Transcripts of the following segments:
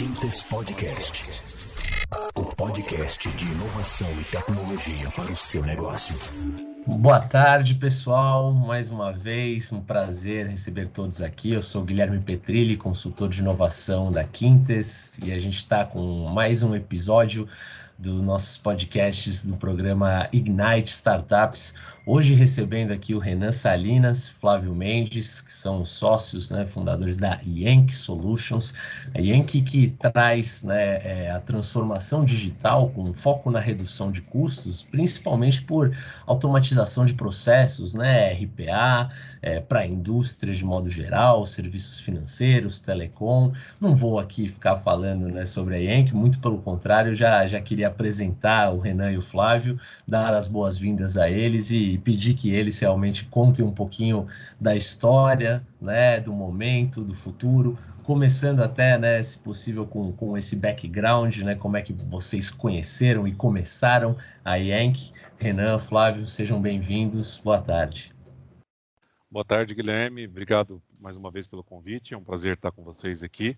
Quintes Podcast. O podcast de inovação e tecnologia para o seu negócio. Boa tarde, pessoal. Mais uma vez, um prazer receber todos aqui. Eu sou Guilherme Petrilli, consultor de inovação da Quintes, e a gente está com mais um episódio dos nossos podcasts do programa Ignite Startups. Hoje recebendo aqui o Renan Salinas, Flávio Mendes, que são sócios, né, fundadores da Yankee Solutions. A Yankee que traz né, é, a transformação digital com foco na redução de custos, principalmente por automatização de processos, né, RPA, é, para a indústria de modo geral, serviços financeiros, telecom. Não vou aqui ficar falando né, sobre a Yankee, muito pelo contrário, já, já queria apresentar o Renan e o Flávio, dar as boas-vindas a eles e pedir que eles realmente contem um pouquinho da história, né, do momento, do futuro, começando até, né, se possível, com, com esse background, né, como é que vocês conheceram e começaram a Yank. Renan, Flávio, sejam bem-vindos, boa tarde. Boa tarde, Guilherme, obrigado mais uma vez pelo convite, é um prazer estar com vocês aqui.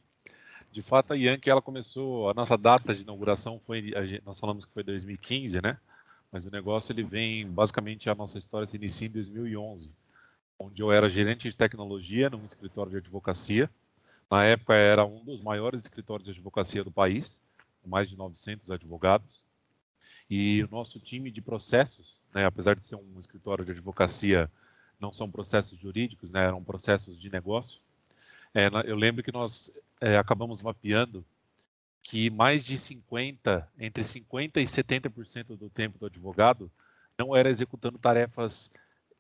De fato, a Yankee, ela começou, a nossa data de inauguração foi, nós falamos que foi 2015, né? Mas o negócio, ele vem, basicamente, a nossa história se inicia em 2011, onde eu era gerente de tecnologia num escritório de advocacia. Na época, era um dos maiores escritórios de advocacia do país, com mais de 900 advogados. E o nosso time de processos, né, apesar de ser um escritório de advocacia, não são processos jurídicos, né, eram processos de negócio. É, eu lembro que nós é, acabamos mapeando que mais de 50, entre 50 e 70% do tempo do advogado não era executando tarefas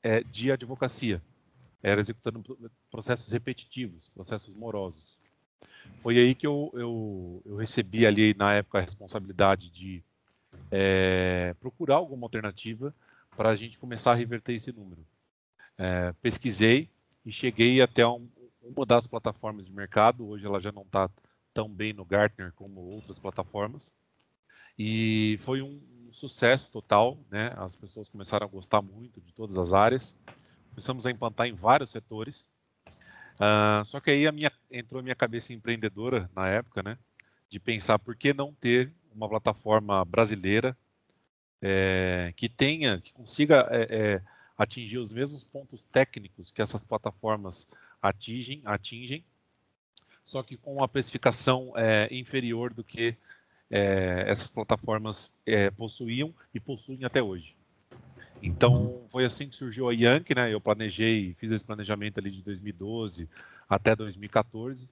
é, de advocacia, era executando processos repetitivos, processos morosos. Foi aí que eu, eu, eu recebi ali na época a responsabilidade de é, procurar alguma alternativa para a gente começar a reverter esse número. É, pesquisei e cheguei até um, uma das plataformas de mercado, hoje ela já não está tão bem no Gartner como outras plataformas, e foi um sucesso total, né? As pessoas começaram a gostar muito de todas as áreas, começamos a implantar em vários setores, uh, só que aí a minha, entrou a minha cabeça empreendedora na época, né? De pensar por que não ter uma plataforma brasileira é, que tenha, que consiga é, é, atingir os mesmos pontos técnicos que essas plataformas atingem, atingem só que com uma precificação é, inferior do que é, essas plataformas é, possuíam e possuem até hoje. Então, foi assim que surgiu a Yankee, né? Eu planejei, fiz esse planejamento ali de 2012 até 2014.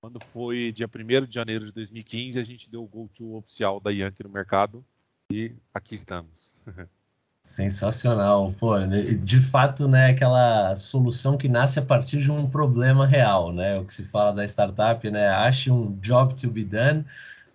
Quando foi dia 1 de janeiro de 2015, a gente deu o go-to oficial da Yankee no mercado e aqui estamos. Sensacional, pô, de fato, né, aquela solução que nasce a partir de um problema real, né, o que se fala da startup, né, ache um job to be done,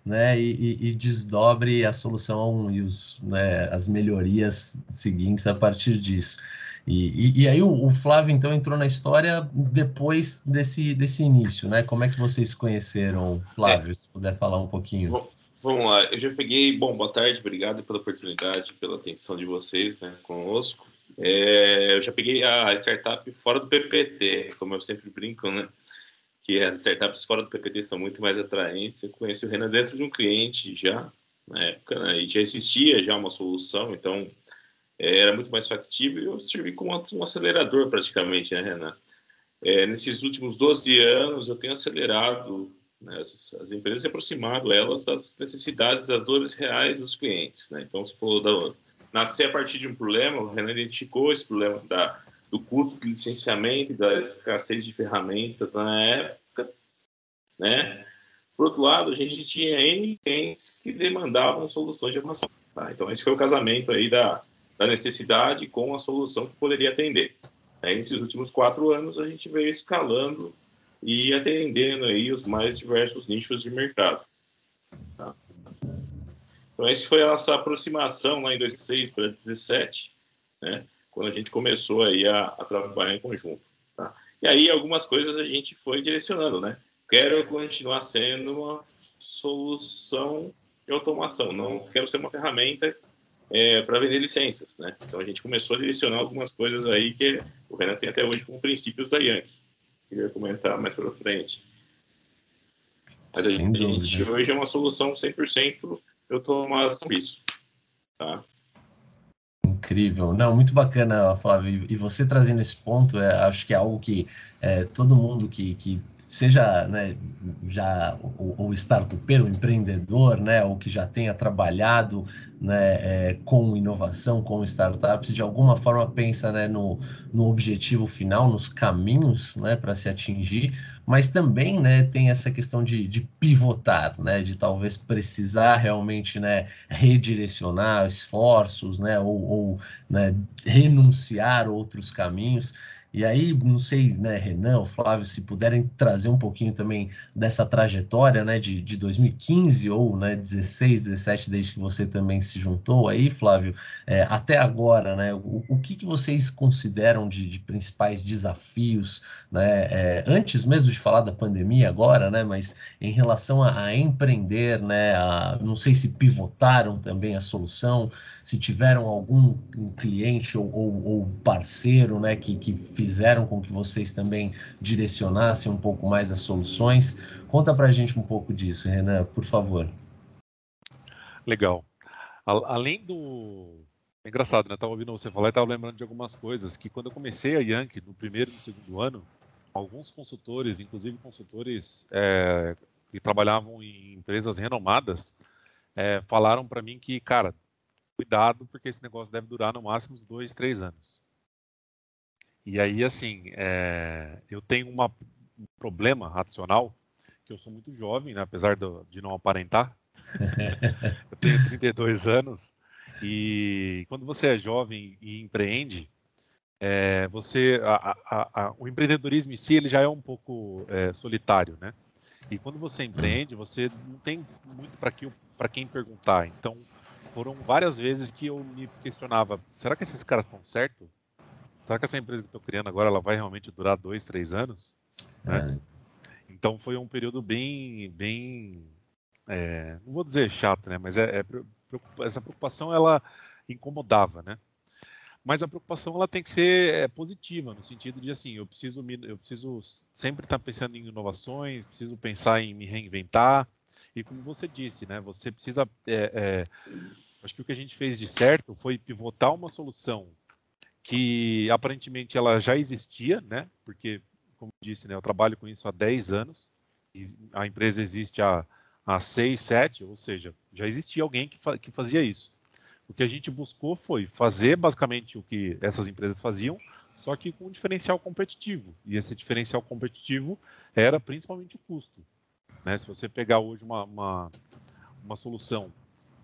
né, e, e, e desdobre a solução e os, né, as melhorias seguintes a partir disso. E, e, e aí o, o, Flávio, então, entrou na história depois desse, desse início, né, como é que vocês conheceram, Flávio, é. se puder falar um pouquinho. Bom Vamos lá, eu já peguei. Bom, boa tarde, obrigado pela oportunidade, pela atenção de vocês né, conosco. É, eu já peguei a startup fora do PPT, como eu sempre brinco, né? Que as startups fora do PPT são muito mais atraentes. Eu conheci o Renan dentro de um cliente já, na época, né, e já existia já uma solução, então é, era muito mais factível e eu servi como um acelerador praticamente, né, Renan? É, nesses últimos 12 anos, eu tenho acelerado né, as, as, empresas se aproximado elas das necessidades, das dores reais dos clientes. Né? Então, se for da, nascer a partir de um problema, o Renan identificou esse problema da, do custo de licenciamento e da escassez de ferramentas na época. Né? Por outro lado, a gente tinha N clientes que demandavam soluções de armação. Tá? Então, esse foi o casamento aí da, da necessidade com a solução que poderia atender. Aí, nesses últimos quatro anos, a gente veio escalando e atendendo aí os mais diversos nichos de mercado. Tá? Então, essa foi a nossa aproximação lá em 2006 para 2017, né? quando a gente começou aí a, a trabalhar em conjunto. Tá? E aí algumas coisas a gente foi direcionando, né? Quero continuar sendo uma solução de automação, não quero ser uma ferramenta é, para vender licenças, né? Então a gente começou a direcionar algumas coisas aí que o Renan tem até hoje como princípios da Yankee queria comentar mais para frente. Mas a gente dúvida. hoje é uma solução 100% eu tomar isso, tá? Incrível. Não, muito bacana, Flávio. E você trazendo esse ponto, é, acho que é algo que é, todo mundo que, que seja né, já o, o startupeiro, o empreendedor, né, ou que já tenha trabalhado né, é, com inovação, com startups, de alguma forma pensa né, no, no objetivo final, nos caminhos né, para se atingir, mas também né, tem essa questão de, de pivotar, né, de talvez precisar realmente né, redirecionar esforços né, ou, ou né, renunciar outros caminhos. E aí, não sei, né, Renan, Flávio, se puderem trazer um pouquinho também dessa trajetória, né, de, de 2015 ou, né, 16, 17, desde que você também se juntou aí, Flávio, é, até agora, né, o, o que, que vocês consideram de, de principais desafios, né, é, antes mesmo de falar da pandemia agora, né, mas em relação a, a empreender, né, a, não sei se pivotaram também a solução, se tiveram algum cliente ou, ou, ou parceiro, né, que, que fizeram com que vocês também direcionassem um pouco mais as soluções. Conta para a gente um pouco disso, Renan, por favor. Legal. Além do. É engraçado, né? Estava ouvindo você falar e estava lembrando de algumas coisas que quando eu comecei a Yankee, no primeiro e no segundo ano, alguns consultores, inclusive consultores é, que trabalhavam em empresas renomadas, é, falaram para mim que, cara, cuidado, porque esse negócio deve durar no máximo dois, três anos. E aí, assim, é, eu tenho uma, um problema racional, que eu sou muito jovem, né, apesar do, de não aparentar. eu tenho 32 anos, e quando você é jovem e empreende, é, você, a, a, a, o empreendedorismo em si, ele já é um pouco é, solitário, né? E quando você empreende, você não tem muito para que, quem perguntar. Então, foram várias vezes que eu me questionava: será que esses caras estão certos? Será que essa empresa que eu estou criando agora ela vai realmente durar dois, três anos? Né? É. Então foi um período bem, bem, é, não vou dizer chato, né? Mas é, é, essa preocupação ela incomodava, né? Mas a preocupação ela tem que ser é, positiva no sentido de assim, eu preciso, eu preciso sempre estar pensando em inovações, preciso pensar em me reinventar e como você disse, né? Você precisa, é, é, acho que o que a gente fez de certo foi pivotar uma solução que aparentemente ela já existia, né? Porque, como disse, né, eu trabalho com isso há 10 anos, a empresa existe há, há 6, 7, ou seja, já existia alguém que, fa que fazia isso. O que a gente buscou foi fazer basicamente o que essas empresas faziam, só que com um diferencial competitivo. E esse diferencial competitivo era principalmente o custo. Né? Se você pegar hoje uma, uma, uma solução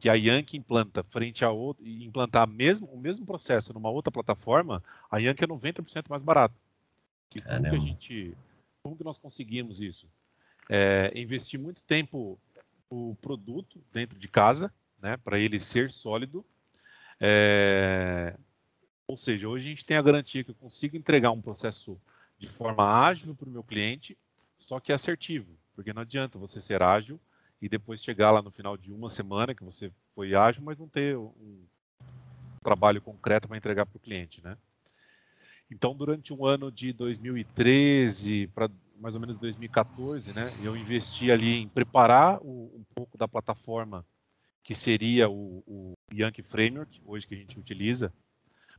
que a Yankee implanta frente a outra, e implantar mesmo, o mesmo processo numa outra plataforma, a Yankee é 90% mais barato. E como que a gente, como que nós conseguimos isso? É, investir muito tempo o produto dentro de casa, né, para ele ser sólido. É, ou seja, hoje a gente tem a garantia que eu consigo entregar um processo de forma ágil para o meu cliente, só que assertivo, porque não adianta você ser ágil e depois chegar lá no final de uma semana que você foi ágil, mas não ter um trabalho concreto para entregar para o cliente, né? Então, durante um ano de 2013 para mais ou menos 2014, né, eu investi ali em preparar o, um pouco da plataforma que seria o, o Yankee Framework, hoje que a gente utiliza,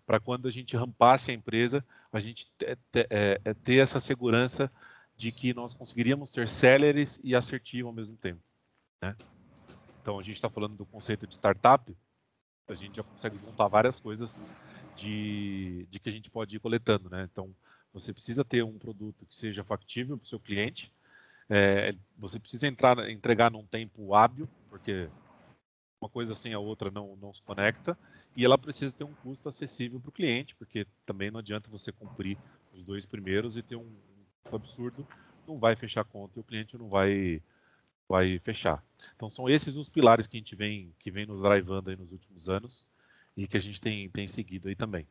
para quando a gente rampasse a empresa, a gente ter, ter, é, é, ter essa segurança de que nós conseguiríamos ser céleres e assertivos ao mesmo tempo. Né? Então, a gente está falando do conceito de startup, a gente já consegue juntar várias coisas de, de que a gente pode ir coletando. Né? Então, você precisa ter um produto que seja factível para o seu cliente, é, você precisa entrar, entregar num tempo hábil, porque uma coisa sem a outra não, não se conecta, e ela precisa ter um custo acessível para o cliente, porque também não adianta você cumprir os dois primeiros e ter um, um absurdo, não vai fechar a conta e o cliente não vai vai fechar. Então são esses os pilares que a gente vem que vem nos drivando aí nos últimos anos e que a gente tem, tem seguido aí também.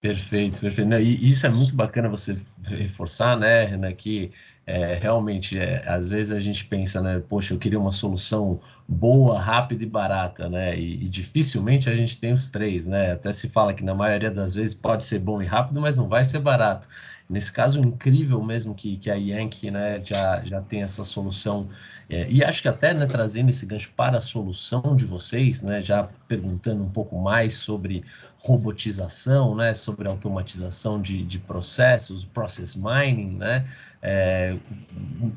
Perfeito, perfeito. E isso é muito bacana você reforçar, né, Renan, que é, realmente, é, às vezes a gente pensa, né, poxa, eu queria uma solução boa, rápida e barata, né, e, e, dificilmente a gente tem os três, né, até se fala que na maioria das vezes pode ser bom e rápido, mas não vai ser barato. Nesse caso, incrível mesmo que, que a Yankee né, já, já tem essa solução, é, e acho que até né, trazendo esse gancho para a solução de vocês, né, já perguntando um pouco mais sobre robotização, né, sobre automatização de, de processos, process mining, né, é,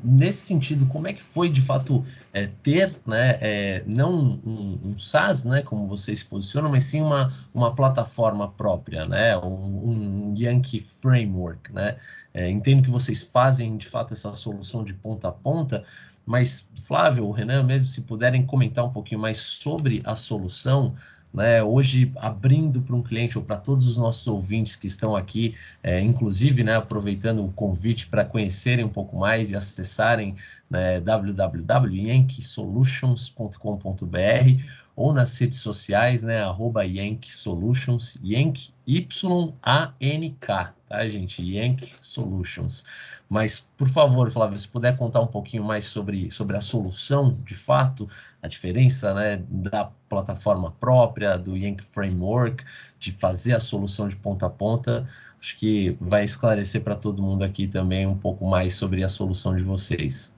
nesse sentido, como é que foi de fato é, ter, né, é, não um, um, SaaS, né, como vocês se posicionam, mas sim uma, uma plataforma própria, né, um, um Yankee Framework, né? É, entendo que vocês fazem de fato essa solução de ponta a ponta, mas Flávio, Renan mesmo, se puderem comentar um pouquinho mais sobre a solução, né, hoje abrindo para um cliente ou para todos os nossos ouvintes que estão aqui, é, inclusive né, aproveitando o convite para conhecerem um pouco mais e acessarem né, www.yankeesolutions.com.br ou nas redes sociais, né, arroba Yankee Solutions, Yankee Y-A-N-K, tá, gente? Yankee Solutions. Mas, por favor, Flávio, se puder contar um pouquinho mais sobre, sobre a solução, de fato, a diferença né, da plataforma própria, do Yankee Framework, de fazer a solução de ponta a ponta, acho que vai esclarecer para todo mundo aqui também um pouco mais sobre a solução de vocês.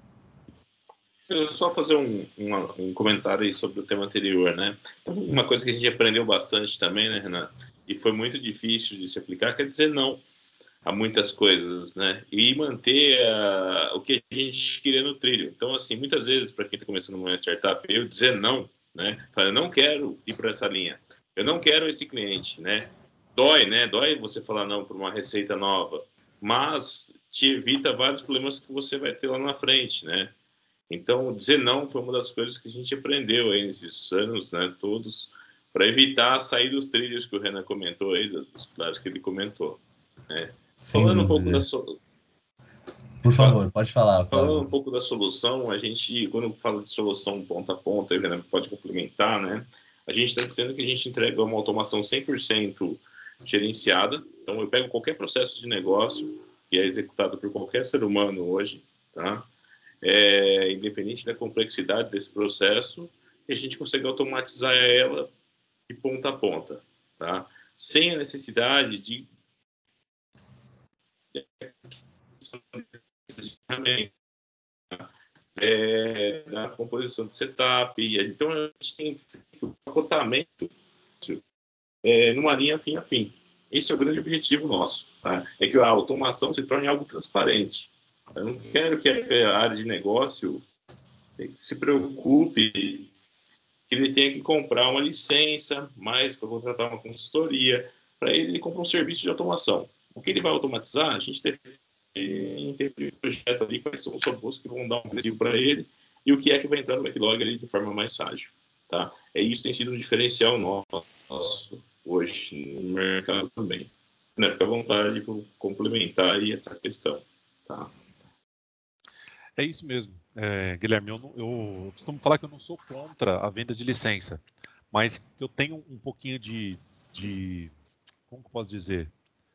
Eu só fazer um, uma, um comentário aí sobre o tema anterior, né? Então, uma coisa que a gente aprendeu bastante também, né, Renato? E foi muito difícil de se aplicar, quer dizer não a muitas coisas, né? E manter o que a gente queria no trilho. Então, assim, muitas vezes, para quem está começando uma startup, eu dizer não, né? Eu não quero ir para essa linha. Eu não quero esse cliente, né? Dói, né? Dói você falar não para uma receita nova, mas te evita vários problemas que você vai ter lá na frente, né? Então, dizer não foi uma das coisas que a gente aprendeu aí nesses anos, né, todos, para evitar sair dos trilhos que o Renan comentou aí, dos pilares que ele comentou. Né? Falando um pouco da solução. Por favor, pode falar. Falando um pouco da solução, a gente, quando fala de solução ponta a ponta, o Renan pode complementar, né? A gente está dizendo que a gente entrega uma automação 100% gerenciada. Então, eu pego qualquer processo de negócio que é executado por qualquer ser humano hoje, tá? É, independente da complexidade desse processo, e a gente consegue automatizar ela de ponta a ponta, tá? Sem a necessidade de é, da composição de setup. Então, a gente tem um pacotamento é, numa linha fim a fim. Esse é o grande objetivo nosso. Tá? É que a automação se torne algo transparente. Eu não quero que a área de negócio se preocupe que ele tenha que comprar uma licença, mais para contratar uma consultoria. Para ele, ele compra um serviço de automação. O que ele vai automatizar, a gente define um projeto ali, quais são os robôs que vão dar um objetivo para ele e o que é que vai entrar no backlog ali de forma mais ágil. Tá? É isso tem sido um diferencial nosso hoje no mercado também. Né? Fica à vontade para complementar aí essa questão. Tá? É isso mesmo, é, Guilherme. Eu, não, eu, costumo falar que eu não sou contra a venda de licença, mas eu tenho um pouquinho de, de como posso dizer,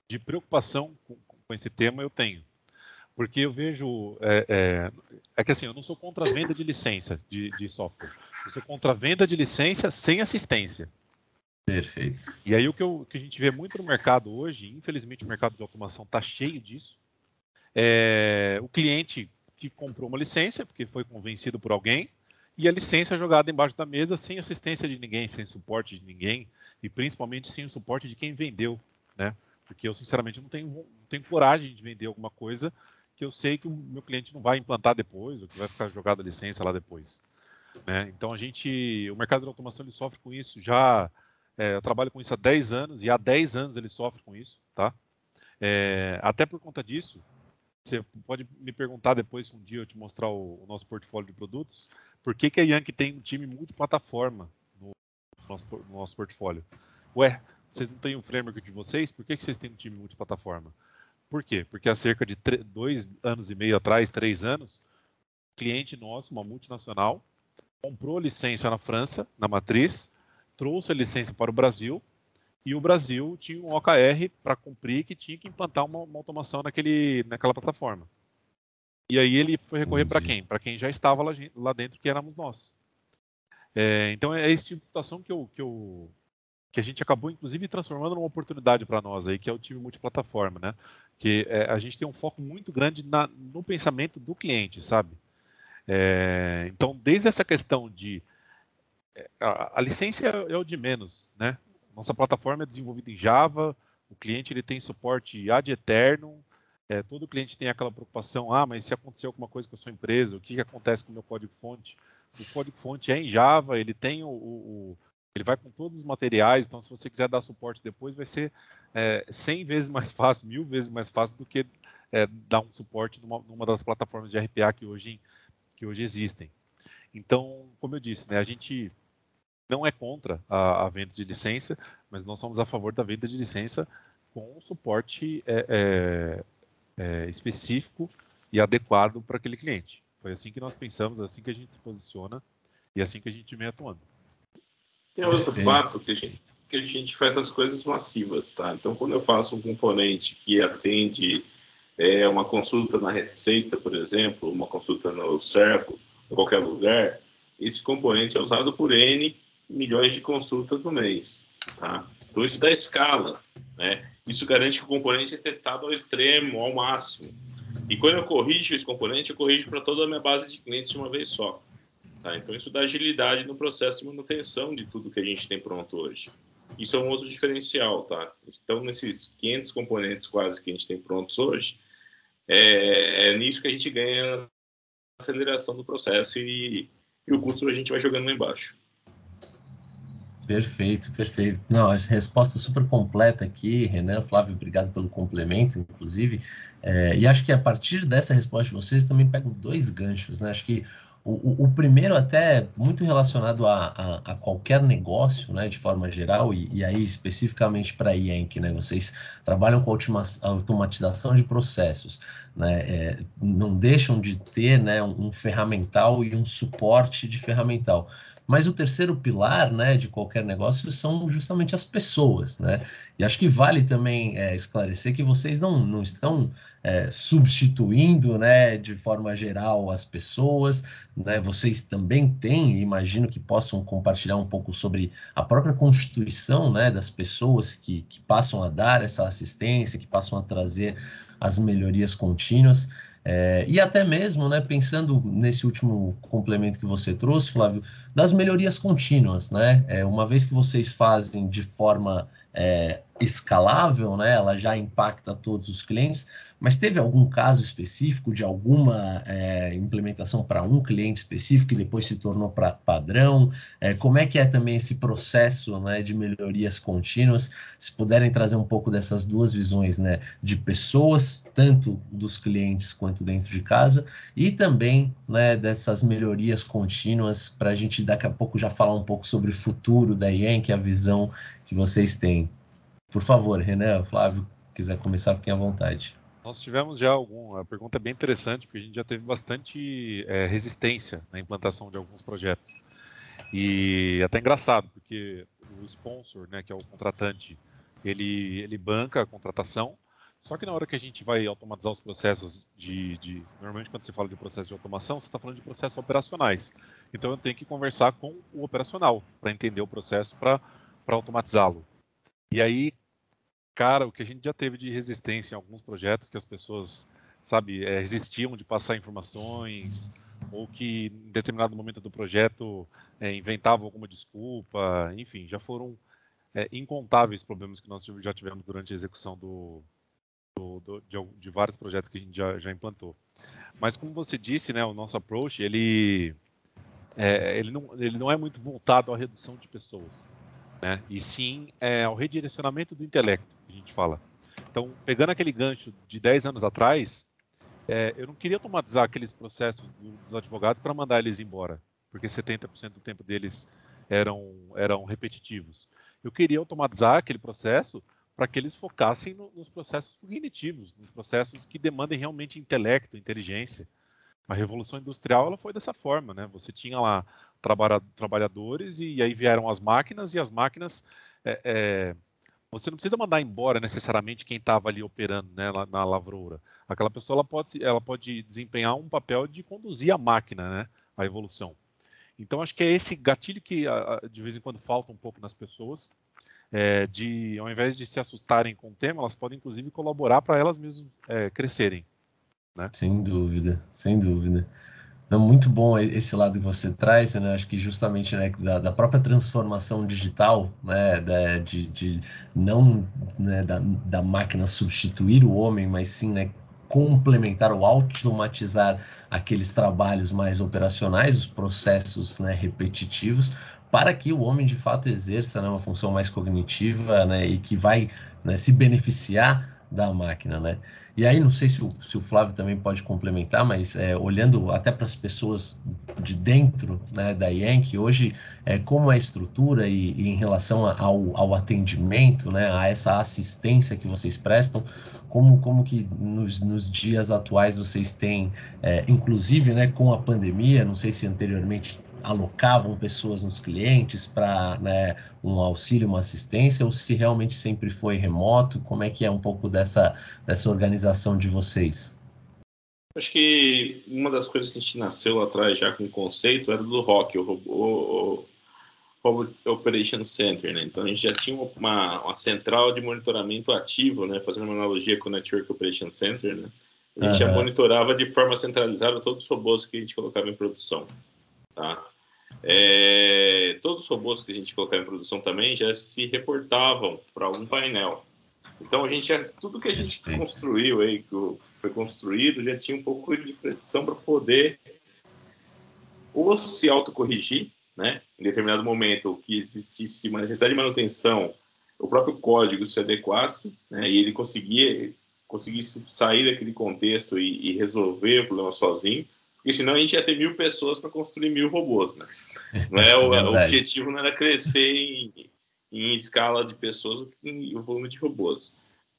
de preocupação com, com esse tema. Eu tenho, porque eu vejo é, é, é, que assim, eu não sou contra a venda de licença de, de software. Eu sou contra a venda de licença sem assistência. Perfeito. E aí o que, eu, que a gente vê muito no mercado hoje, infelizmente o mercado de automação está cheio disso. É, o cliente que comprou uma licença, porque foi convencido por alguém, e a licença jogada embaixo da mesa sem assistência de ninguém, sem suporte de ninguém, e principalmente sem o suporte de quem vendeu, né? Porque eu, sinceramente, não tenho, não tenho coragem de vender alguma coisa que eu sei que o meu cliente não vai implantar depois, ou que vai ficar jogada a licença lá depois. Né? Então, a gente, o mercado de automação ele sofre com isso já, é, eu trabalho com isso há 10 anos, e há 10 anos ele sofre com isso, tá? É, até por conta disso, você pode me perguntar depois, um dia eu te mostrar o, o nosso portfólio de produtos, por que, que a Yankee tem um time multiplataforma no nosso, no nosso portfólio? Ué, vocês não têm um framework de vocês? Por que, que vocês têm um time multiplataforma? Por quê? Porque há cerca de dois anos e meio atrás, três anos, um cliente nosso, uma multinacional, comprou licença na França, na matriz, trouxe a licença para o Brasil e o Brasil tinha um OKR para cumprir que tinha que implantar uma, uma, automação naquele, naquela plataforma. E aí ele foi recorrer para quem? Para quem já estava lá, lá, dentro, que éramos nós. É, então é esse tipo de situação que, eu, que, eu, que a gente acabou, inclusive, transformando numa oportunidade para nós aí, que é o time multiplataforma, né? que é, a gente tem um foco muito grande na, no pensamento do cliente, sabe? É, então, desde essa questão de é, a, a licença é, é, o de menos, né? Nossa plataforma é desenvolvida em Java, o cliente ele tem suporte ad eterno, é, todo cliente tem aquela preocupação, ah, mas se acontecer alguma coisa com a sua empresa, o que, que acontece com o meu código-fonte? O código-fonte é em Java, ele tem o, o, ele vai com todos os materiais, então se você quiser dar suporte depois, vai ser é, 100 vezes mais fácil, mil vezes mais fácil do que é, dar um suporte numa, numa, das plataformas de RPA que hoje, que hoje existem. Então, como eu disse, né, a gente não é contra a, a, venda de licença, mas nós somos a favor da venda de licença com suporte é, é, é específico e adequado para aquele cliente. Foi assim que nós pensamos, assim que a gente se posiciona e assim que a gente vem atuando. Tem outro fato que a gente que a gente faz as coisas massivas, tá? Então, quando eu faço um componente que atende é, uma consulta na Receita, por exemplo, uma consulta no Cerco, em qualquer lugar, esse componente é usado por N milhões de consultas no mês, tá? Então, isso dá escala, né? Isso garante que o componente é testado ao extremo, ao máximo. E quando eu corrijo esse componente, eu corrijo para toda a minha base de clientes de uma vez só. Tá? Então, isso dá agilidade no processo de manutenção de tudo que a gente tem pronto hoje. Isso é um outro diferencial, tá? Então, nesses 500 componentes quase que a gente tem prontos hoje, é, é nisso que a gente ganha aceleração do processo e, e o custo a gente vai jogando lá embaixo. Perfeito, perfeito. Não, a resposta super completa aqui, Renan, Flávio, obrigado pelo complemento, inclusive. É, e acho que a partir dessa resposta de vocês também pegam dois ganchos, né? Acho que o, o, primeiro até muito relacionado a, a, a, qualquer negócio, né, de forma geral, e, e aí especificamente para a Yankee, né, vocês trabalham com automatização de processos, né, é, não deixam de ter né, um, um ferramental e um suporte de ferramental. Mas o terceiro pilar, né, de qualquer negócio são justamente as pessoas, né? E acho que vale também é, esclarecer que vocês não, não estão é, substituindo, né, de forma geral as pessoas, né? Vocês também têm, imagino que possam compartilhar um pouco sobre a própria constituição, né, das pessoas que, que passam a dar essa assistência, que passam a trazer as melhorias contínuas. É, e até mesmo, né, pensando nesse último complemento que você trouxe, Flávio, das melhorias contínuas, né? É, uma vez que vocês fazem de forma é, escalável, né? Ela já impacta todos os clientes. Mas teve algum caso específico de alguma é, implementação para um cliente específico e depois se tornou para padrão? É, como é que é também esse processo né, de melhorias contínuas? Se puderem trazer um pouco dessas duas visões, né, de pessoas, tanto dos clientes quanto dentro de casa, e também né, dessas melhorias contínuas, para a gente daqui a pouco já falar um pouco sobre o futuro da que é a visão que vocês têm. Por favor, Renan, Flávio, quiser começar, fiquem à vontade. Nós tivemos já algum. A pergunta é bem interessante, porque a gente já teve bastante é, resistência na implantação de alguns projetos. E até engraçado, porque o sponsor, né, que é o contratante, ele, ele banca a contratação, só que na hora que a gente vai automatizar os processos de, de, Normalmente, quando você fala de processo de automação, você está falando de processos operacionais. Então, eu tenho que conversar com o operacional para entender o processo para automatizá-lo. E aí, cara, o que a gente já teve de resistência em alguns projetos que as pessoas, sabe, é, resistiam de passar informações ou que em determinado momento do projeto é, inventavam alguma desculpa, enfim, já foram é, incontáveis problemas que nós já tivemos durante a execução do, do, do de, de, vários projetos que a gente já, já implantou. Mas como você disse, né, o nosso approach ele é, ele, não, ele não é muito voltado à redução de pessoas, né? E sim é, ao redirecionamento do intelecto a gente fala. Então, pegando aquele gancho de 10 anos atrás, é, eu não queria automatizar aqueles processos dos advogados para mandar eles embora, porque 70% do tempo deles eram, eram repetitivos. Eu queria automatizar aquele processo para que eles focassem no, nos processos cognitivos, nos processos que demandem realmente intelecto, inteligência. A revolução industrial ela foi dessa forma, né? Você tinha lá trabalhadores e aí vieram as máquinas e as máquinas é, é, você não precisa mandar embora necessariamente quem estava ali operando né, na lavoura. Aquela pessoa ela pode, ela pode desempenhar um papel de conduzir a máquina, né, a evolução. Então acho que é esse gatilho que de vez em quando falta um pouco nas pessoas. é, de, ao invés de se assustarem com o tema, elas podem inclusive colaborar para elas mesmas é, crescerem. Né? Sem dúvida, sem dúvida. É muito bom esse lado que você traz, né? Acho que justamente né, da, da própria transformação digital, né? Da, de, de não né, da, da máquina substituir o homem, mas sim né, complementar ou automatizar aqueles trabalhos mais operacionais, os processos né, repetitivos, para que o homem de fato exerça né, uma função mais cognitiva né, e que vai né, se beneficiar da máquina, né? E aí, não sei se o, se o Flávio também pode complementar, mas é, olhando até para as pessoas de dentro né, da Yankee, hoje, é, como é a estrutura e, e em relação ao, ao atendimento, né, a essa assistência que vocês prestam, como, como que nos, nos dias atuais vocês têm, é, inclusive né, com a pandemia, não sei se anteriormente alocavam pessoas nos clientes para né, um auxílio, uma assistência, ou se realmente sempre foi remoto? Como é que é um pouco dessa, dessa organização de vocês? Acho que uma das coisas que a gente nasceu lá atrás já com o conceito era do ROC, o Robô Operation Center, né? Então a gente já tinha uma, uma central de monitoramento ativo, né? Fazendo uma analogia com o Network Operation Center, né? A gente uhum. já monitorava de forma centralizada todos os robôs que a gente colocava em produção, tá? É, todos os robôs que a gente colocava em produção também já se reportavam para algum painel. Então a gente já, tudo que a gente construiu aí, que foi construído, já tinha um pouco de predição para poder ou se autocorrigir, né? Em determinado momento que existisse uma necessidade de manutenção, o próprio código se adequasse, né? E ele conseguia conseguisse sair daquele contexto e, e resolver o problema sozinho porque senão a gente ia ter mil pessoas para construir mil robôs, né? Não é, o, o, objetivo não era crescer em, em escala de pessoas e o volume de robôs.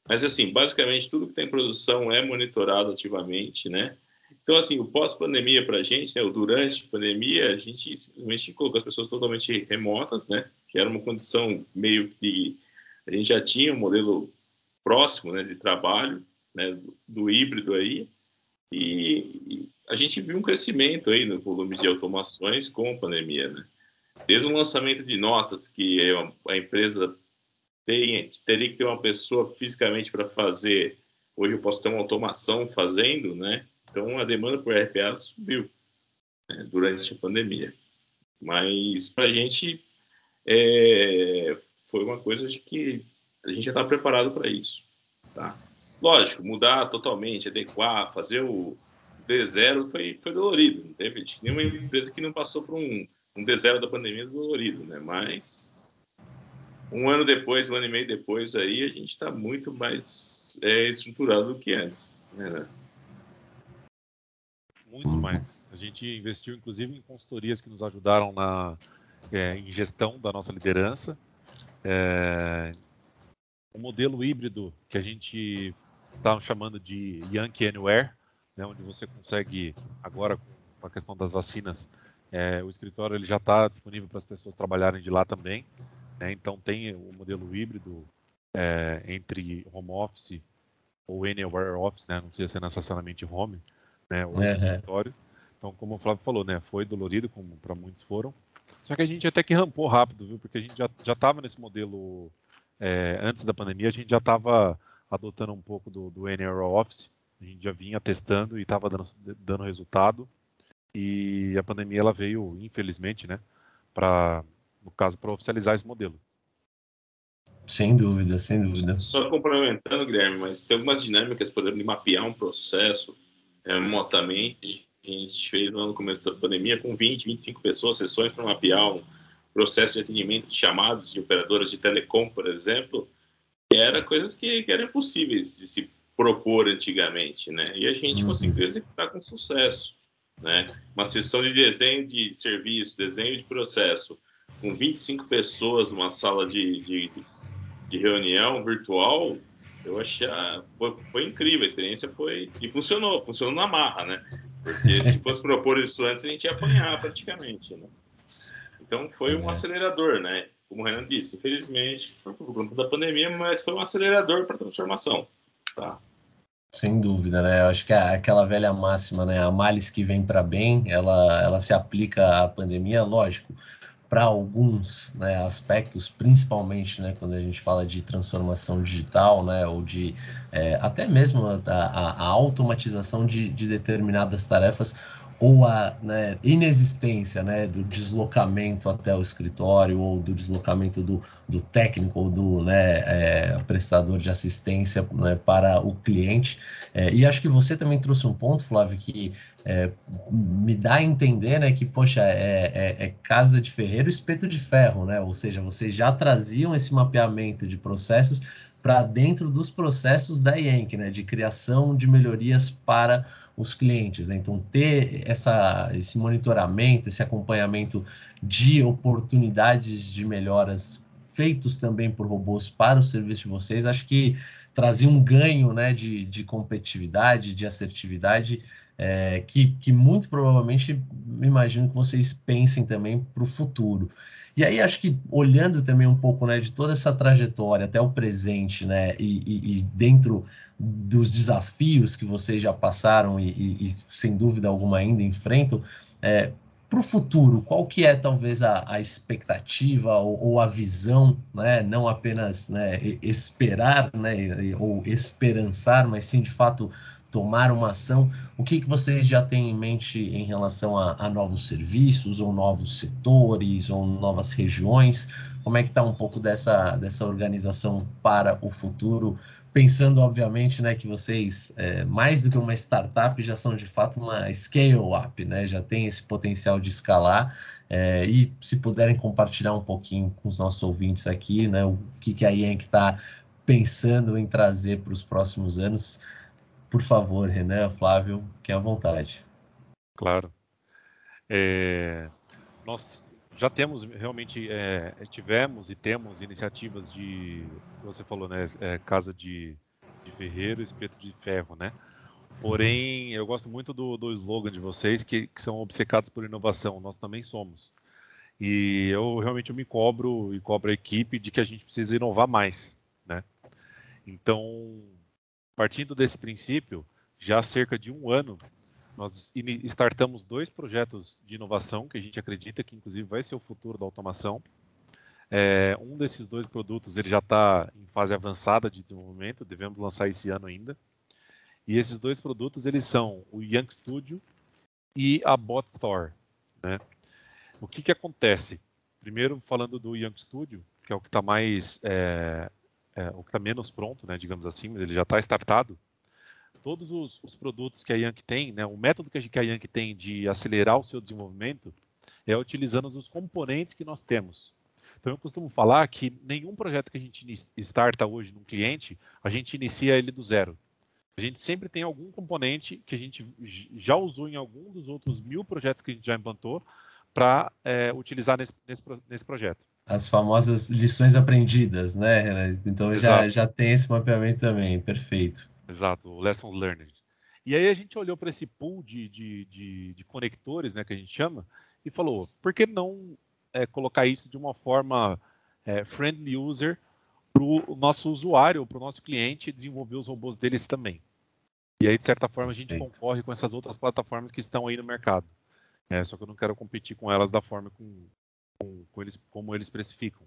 Mas, assim, basicamente, tudo que tem produção é monitorado ativamente, né? Então, assim, o pós-pandemia para a gente, né, o durante a pandemia, a gente simplesmente colocou as pessoas totalmente remotas, né? Que era uma condição meio que... A gente já tinha um modelo próximo né, de trabalho, né, do, do híbrido aí, e, a gente viu um crescimento aí no volume de automações com a pandemia, né? Desde o lançamento de notas, que a empresa tem, teria que ter uma pessoa fisicamente para fazer, hoje eu posso ter uma automação fazendo, né? Então a demanda por RPA subiu né? durante a pandemia. Mas para a gente é, foi uma coisa de que a gente já está preparado para isso, tá? Lógico, mudar totalmente, adequar, fazer o, D0 foi, foi dolorido. Não teve nenhuma empresa que não passou por um, um D0 da pandemia dolorido, né? Mas um ano depois, um ano e meio depois, aí a gente está muito mais é, estruturado do que antes. Né? Muito mais. A gente investiu, inclusive, em consultorias que nos ajudaram na é, em gestão da nossa liderança. É, o modelo híbrido que a gente está chamando de Yankee Anywhere, né, onde você consegue, agora com a questão das vacinas, é, o escritório ele já está disponível para as pessoas trabalharem de lá também. Né, então tem o modelo híbrido é, entre home office ou anywhere office, né, não precisa ser necessariamente home, né, ou é, escritório. Então, como o Flávio falou, né, foi dolorido, como para muitos foram. Só que a gente até que rampou rápido, viu? Porque a gente já já estava nesse modelo é, antes da pandemia, a gente já estava adotando um pouco do, do Anywhere Office a gente já vinha testando e estava dando, dando resultado. E a pandemia ela veio, infelizmente, né, para, no caso, para oficializar esse modelo. Sem dúvida, sem dúvida. Só complementando, Guilherme, mas tem algumas dinâmicas, por exemplo, de mapear um processo é, remotamente. A gente fez no começo da pandemia com 20, 25 pessoas, sessões para mapear um processo de atendimento de chamadas de operadoras de telecom, por exemplo, era coisas que, que eram impossíveis de se propor antigamente, né? E a gente uhum. conseguiu executar com sucesso, né? Uma sessão de desenho de serviço, desenho de processo, com 25 pessoas numa sala de, de, de reunião virtual, eu achei foi, foi, incrível, a experiência foi e funcionou, funcionou na marra, né? Porque se fosse propor isso antes a gente ia apanhar praticamente, né? Então foi um é. acelerador, né? Como o Renan disse, infelizmente foi por conta da pandemia, mas foi um acelerador para a transformação, tá? Sem dúvida, né? Eu acho que é aquela velha máxima, né? A males que vem para bem, ela, ela se aplica à pandemia, lógico. para alguns né, aspectos, principalmente né, quando a gente fala de transformação digital, né, ou de é, até mesmo a, a, a automatização de, de, determinadas tarefas, ou a né, inexistência né, do deslocamento até o escritório, ou do deslocamento do, do técnico ou do né, é, prestador de assistência né, para o cliente. É, e acho que você também trouxe um ponto, Flávio, que é, me dá a entender né, que, poxa, é, é, é, casa de ferreiro, espeto de ferro, né? ou seja, vocês já traziam esse mapeamento de processos para dentro dos processos da né, de criação de melhorias para os clientes. Né? Então, ter essa, esse monitoramento, esse acompanhamento de oportunidades de melhoras feitos também por robôs para o serviço de vocês, acho que trazia um ganho né, de, de competitividade, de assertividade, é, que, que muito provavelmente imagino que vocês pensem também para o futuro. E aí acho que olhando também um pouco né, de toda essa trajetória até o presente, né, e, e, e dentro dos desafios que vocês já passaram e, e sem dúvida alguma ainda enfrentam, é, para o futuro, qual que é talvez a, a expectativa ou, ou, a visão, né, não apenas né, esperar né, ou esperançar, mas sim de fato tomar uma ação, o que, que vocês já têm em mente em relação a, a novos serviços, ou novos setores, ou novas regiões? Como é que está um pouco dessa, dessa organização para o futuro? Pensando, obviamente, né, que vocês, é, mais do que uma startup, já são de fato uma scale-up, né? já tem esse potencial de escalar. É, e se puderem compartilhar um pouquinho com os nossos ouvintes aqui, né, o que, que a Yank está pensando em trazer para os próximos anos, por favor, Renan, Flávio, que à vontade. Claro. É, nós já temos realmente, é, tivemos e temos iniciativas de, você falou, né, é, casa de, de ferreiro, espeto de ferro, né? Porém, eu gosto muito do, do slogan de vocês, que, que são obcecados por inovação. Nós também somos. E eu realmente me cobro e cobro a equipe de que a gente precisa inovar mais, né? Então, Partindo desse princípio, já há cerca de um ano, nós startamos dois projetos de inovação que a gente acredita que, inclusive, vai ser o futuro da automação. É, um desses dois produtos ele já está em fase avançada de desenvolvimento, devemos lançar esse ano ainda. E esses dois produtos eles são o Young Studio e a Bot Store. Né? O que, que acontece? Primeiro, falando do Young Studio, que é o que está mais é, é, o que está menos pronto, né, digamos assim, mas ele já está startado, todos os, os, produtos que a Yankee tem, né, o método que a, que a tem de acelerar o seu desenvolvimento é utilizando os componentes que nós temos. Então eu costumo falar que nenhum projeto que a gente starta hoje num cliente, a gente inicia ele do zero. A gente sempre tem algum componente que a gente já usou em algum dos outros mil projetos que a gente já implantou para é, utilizar nesse, nesse, nesse projeto as famosas lições aprendidas, né, Renan? Então já, já tem esse mapeamento também, perfeito. Exato, lessons learned. E aí a gente olhou para esse pool de, de, de, de, conectores, né, que a gente chama, e falou, por que não é, colocar isso de uma forma é, friendly user para o nosso usuário, para o nosso cliente desenvolver os robôs deles também. E aí, de certa forma, a gente Perfeito. concorre com essas outras plataformas que estão aí no mercado. É, só que eu não quero competir com elas da forma com, com, eles, como eles precificam.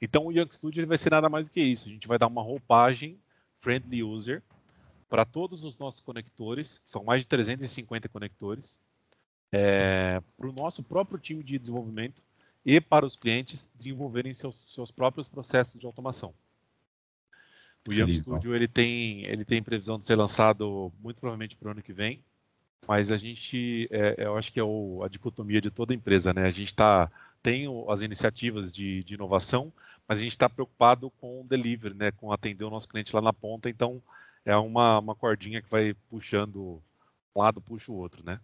Então o Young Studio ele vai ser nada mais do que isso. A gente vai dar uma roupagem friendly user para todos os nossos conectores, são mais de 350 conectores, é, para o nosso próprio time de desenvolvimento e para os clientes desenvolverem seus, seus próprios processos de automação. O Young Studio ele tem, ele tem previsão de ser lançado muito provavelmente para o ano que vem, mas a gente, é, eu acho que é o, a dicotomia de toda empresa, né? A gente está tem as iniciativas de, de inovação, mas a gente está preocupado com o delivery, né, com atender o nosso cliente lá na ponta, então é uma, uma cordinha que vai puxando um lado, puxa o outro, né?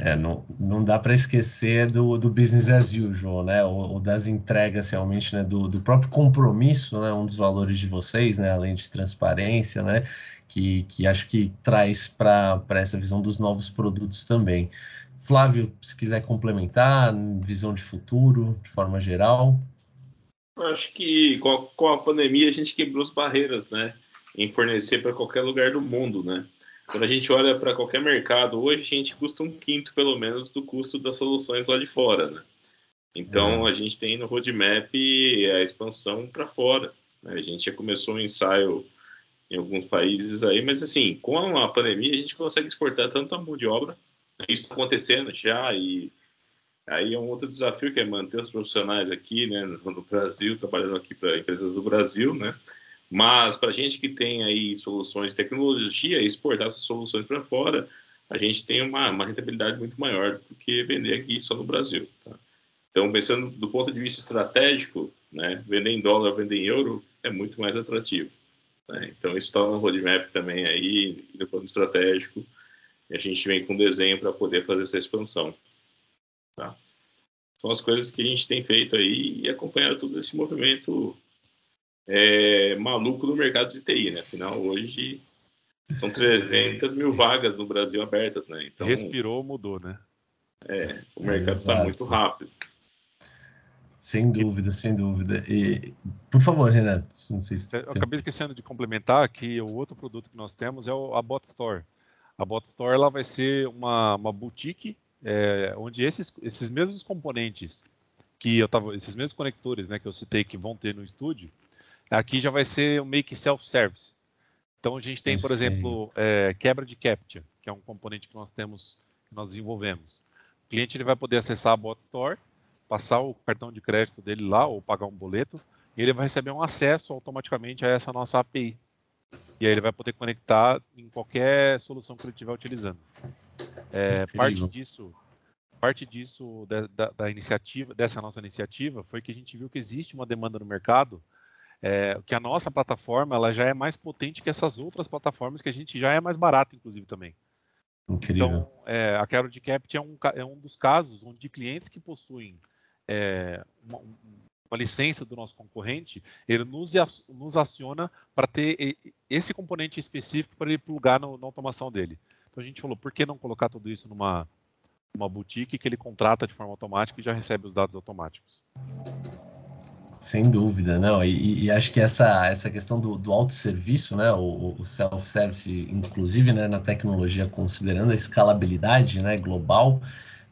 É, não, não dá para esquecer do, do business as usual, né? Ou, ou das entregas realmente, né? Do, do próprio compromisso, né? Um dos valores de vocês, né? Além de transparência, né? Que, que acho que traz para essa visão dos novos produtos também. Flávio, se quiser complementar, visão de futuro, de forma geral. Acho que com a, com a pandemia a gente quebrou as barreiras, né? Em fornecer para qualquer lugar do mundo, né? Quando a gente olha para qualquer mercado hoje, a gente custa um quinto, pelo menos, do custo das soluções lá de fora, né? Então, a gente tem no roadmap a expansão para fora. Né? A gente já começou um ensaio em alguns países aí, mas assim, com a pandemia, a gente consegue exportar tanto a mão de obra? Isso está acontecendo já, e aí é um outro desafio que é manter os profissionais aqui, né, no Brasil, trabalhando aqui para empresas do Brasil, né, mas para a gente que tem aí soluções de tecnologia, exportar essas soluções para fora, a gente tem uma, uma, rentabilidade muito maior do que vender aqui só no Brasil. Tá? Então, pensando do ponto de vista estratégico, né, vender em dólar, vender em euro é muito mais atrativo. Né? Então, isso está no roadmap também aí, no plano estratégico, e a gente vem com desenho para poder fazer essa expansão. Tá? São as coisas que a gente tem feito aí e acompanhado todo esse movimento é, maluco do mercado de TI, né? Afinal, hoje são 300 mil vagas no Brasil abertas, né? Então, Respirou, mudou, né? É, o mercado está muito rápido. Sem dúvida, sem dúvida. E, por favor, Renato. Não sei se Eu acabei esquecendo de complementar que o outro produto que nós temos é a Bot Store. A Bot Store ela vai ser uma, uma boutique é, onde esses, esses mesmos componentes que eu tava, esses mesmos conectores, né, que eu citei que vão ter no estúdio, aqui já vai ser o make self-service. Então a gente tem, por exemplo, é, quebra de captcha, que é um componente que nós temos, que nós desenvolvemos. O cliente ele vai poder acessar a Bot Store passar o cartão de crédito dele lá ou pagar um boleto, e ele vai receber um acesso automaticamente a essa nossa API. E aí ele vai poder conectar em qualquer solução que ele estiver utilizando. É, parte disso, parte disso da, da, da, iniciativa, dessa nossa iniciativa, foi que a gente viu que existe uma demanda no mercado, é, que a nossa plataforma ela já é mais potente que essas outras plataformas que a gente já é mais barato, inclusive também. Incrível. Então, é, a Carol de Capt é um, é um dos casos onde clientes que possuem é, uma, uma, licença do nosso concorrente, ele nos, nos aciona para ter esse componente específico para ele plugar no, na automação dele. Então a gente falou, por que não colocar tudo isso numa uma boutique que ele contrata de forma automática e já recebe os dados automáticos? Sem dúvida, não. E, e, acho que essa, essa questão do, do autosserviço, né, o, o self-service, inclusive né, na tecnologia, considerando a escalabilidade né, global,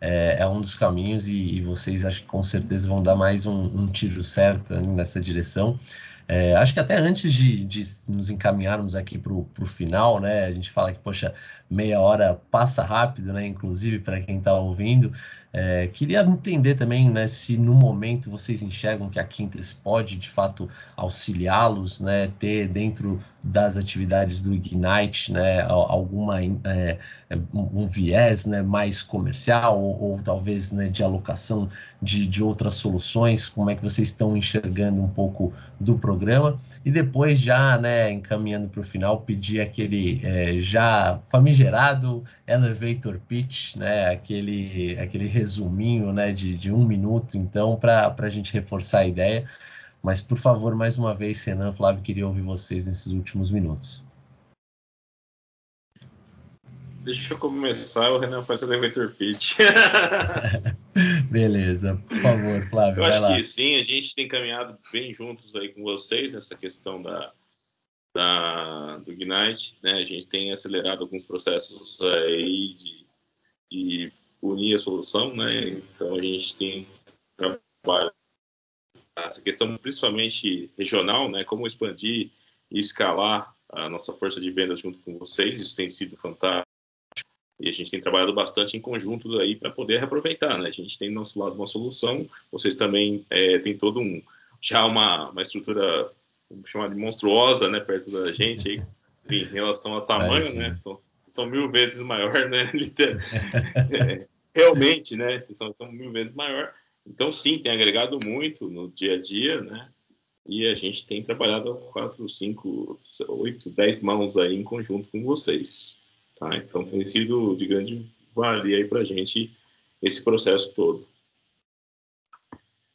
é, é um dos caminhos e, e, vocês acho que com certeza vão dar mais um, um tiro certo nessa direção. É, acho que até antes de, de nos encaminharmos aqui para o final, né? A gente fala que, poxa, meia hora passa rápido, né? Inclusive para quem está ouvindo. É, queria entender também né, se no momento vocês enxergam que a Quintes pode de fato auxiliá-los, né, ter dentro das atividades do Ignite né, alguma é, um viés né, mais comercial ou, ou talvez né, de alocação de, de outras soluções, como é que vocês estão enxergando um pouco do programa? E depois já né, encaminhando para o final pedir aquele é, já famigerado elevator pitch, né, aquele, aquele resuminho né, de, de um minuto, então, para a gente reforçar a ideia. Mas, por favor, mais uma vez, Renan, Flávio, queria ouvir vocês nesses últimos minutos. Deixa eu começar, o Renan faz o elevator pitch. Beleza, por favor, Flávio. Eu acho lá. que sim, a gente tem caminhado bem juntos aí com vocês nessa questão da, da, do Ignite, né? A gente tem acelerado alguns processos aí de, de unir a solução, né? Então a gente tem trabalho essa questão principalmente regional, né? Como expandir e escalar a nossa força de vendas junto com vocês, isso tem sido fantástico. E a gente tem trabalhado bastante em conjunto aí para poder reaproveitar, né? A gente tem do nosso lado uma solução, vocês também é, têm todo um já uma, uma estrutura vamos chamar de monstruosa, né, perto da gente aí, em relação ao tamanho, é, né? São, são mil vezes maior, né? é, realmente, né? São, são mil vezes maior. Então, sim, tem agregado muito no dia a dia, né? E a gente tem trabalhado quatro, cinco, oito, dez mãos aí em conjunto com vocês, tá? Então, tem sido de grande valia aí para a gente esse processo todo.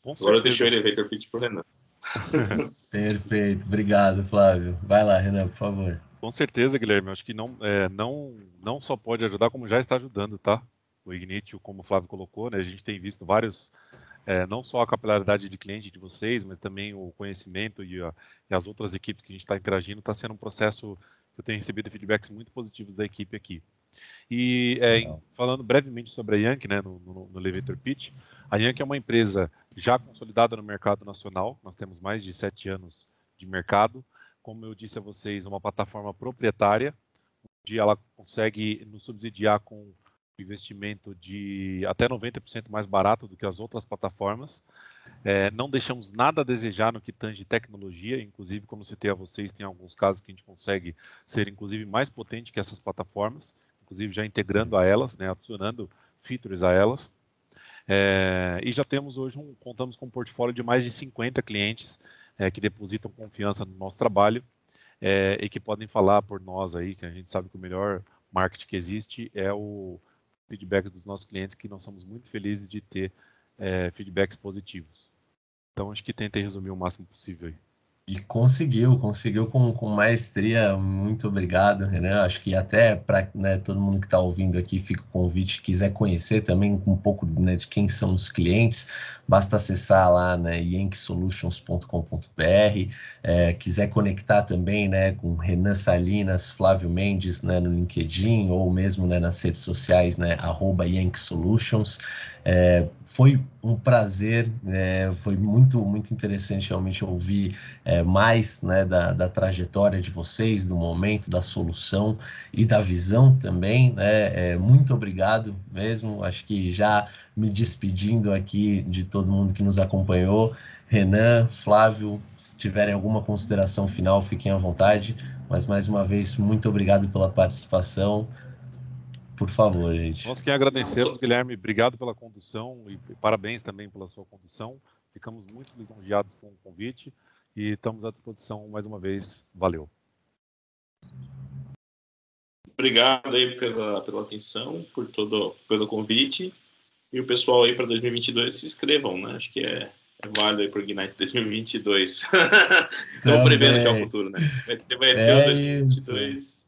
Agora deixa o elevator pitch para o Renan. Perfeito, obrigado, Flávio. Vai lá, Renan, por favor. Com certeza, Guilherme. Acho que não, é, não, não só pode ajudar, como já está ajudando, tá? O Ignite, como o Flávio colocou, né? A gente tem visto vários, é, não só a capilaridade de cliente de vocês, mas também o conhecimento e, a, e as outras equipes que a gente está interagindo, está sendo um processo que eu tenho recebido feedbacks muito positivos da equipe aqui. E é, falando brevemente sobre a Yankee, né, no, no, no Elevator Pitch, a Yankee é uma empresa já consolidada no mercado nacional, nós temos mais de sete anos de mercado. Como eu disse a vocês, uma plataforma proprietária, onde ela consegue nos subsidiar com investimento de até 90% mais barato do que as outras plataformas. É, não deixamos nada a desejar no que tange tecnologia, inclusive, como citei a vocês, tem alguns casos que a gente consegue ser, inclusive, mais potente que essas plataformas, inclusive já integrando a elas, né, adicionando features a elas. É, e já temos hoje, um, contamos com um portfólio de mais de 50 clientes é, que depositam confiança no nosso trabalho é, e que podem falar por nós aí, que a gente sabe que o melhor marketing que existe é o feedback dos nossos clientes, que nós somos muito felizes de ter é, feedbacks positivos. Então, acho que tentei resumir o máximo possível aí. E conseguiu, conseguiu com, com maestria. Muito obrigado, Renan. Acho que até para né, todo mundo que está ouvindo aqui, fica o convite, quiser conhecer também um pouco né, de quem são os clientes, basta acessar lá né, yanksolutions.com.br. É, quiser conectar também né, com Renan Salinas, Flávio Mendes né, no LinkedIn ou mesmo né, nas redes sociais, né, arroba yanksolutions. É, foi um prazer, é, foi muito, muito interessante realmente ouvir é, mais né, da, da, trajetória de vocês, do momento, da solução e da visão também. Né? É, muito obrigado mesmo. Acho que já me despedindo aqui de todo mundo que nos acompanhou. Renan, Flávio, se tiverem alguma consideração final, fiquem à vontade. Mas mais uma vez, muito obrigado pela participação. Por favor, gente. Nós que agradecemos, Guilherme. Obrigado pela condução e parabéns também pela sua condução. Ficamos muito lisonjeados com o convite e estamos à disposição mais uma vez. Valeu. Obrigado aí pela, pela atenção, por todo pelo convite. E o pessoal aí para 2022 se inscrevam, né? Acho que é, é válido aí para o Ignite 2022. Estamos prevendo já o futuro, né? Vai ter, vai ter é o 2022. Isso.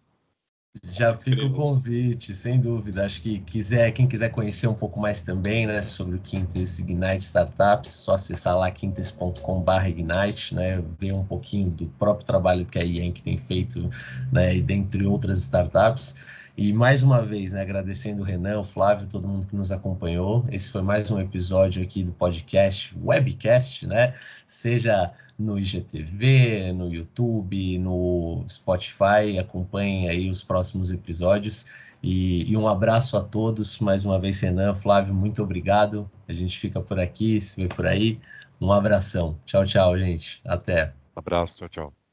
Já fica o convite, sem dúvida. Acho que quiser, quem quiser conhecer um pouco mais também, né, sobre o Quintes Ignite Startups, só acessar lá quintes.com/ignite, né, ver um pouquinho do próprio trabalho que a Yankee tem feito, né, e dentre outras startups. E mais uma vez, né, agradecendo o Renan, o Flávio, todo mundo que nos acompanhou. Esse foi mais um episódio aqui do podcast, webcast, né? Seja no IGTV, no YouTube, no Spotify. Acompanhem aí os próximos episódios. E, e, um abraço a todos. Mais uma vez, Renan, Flávio, muito obrigado. A gente fica por aqui, se vê por aí. Um abração. Tchau, tchau, gente. Até. abraço, tchau, tchau.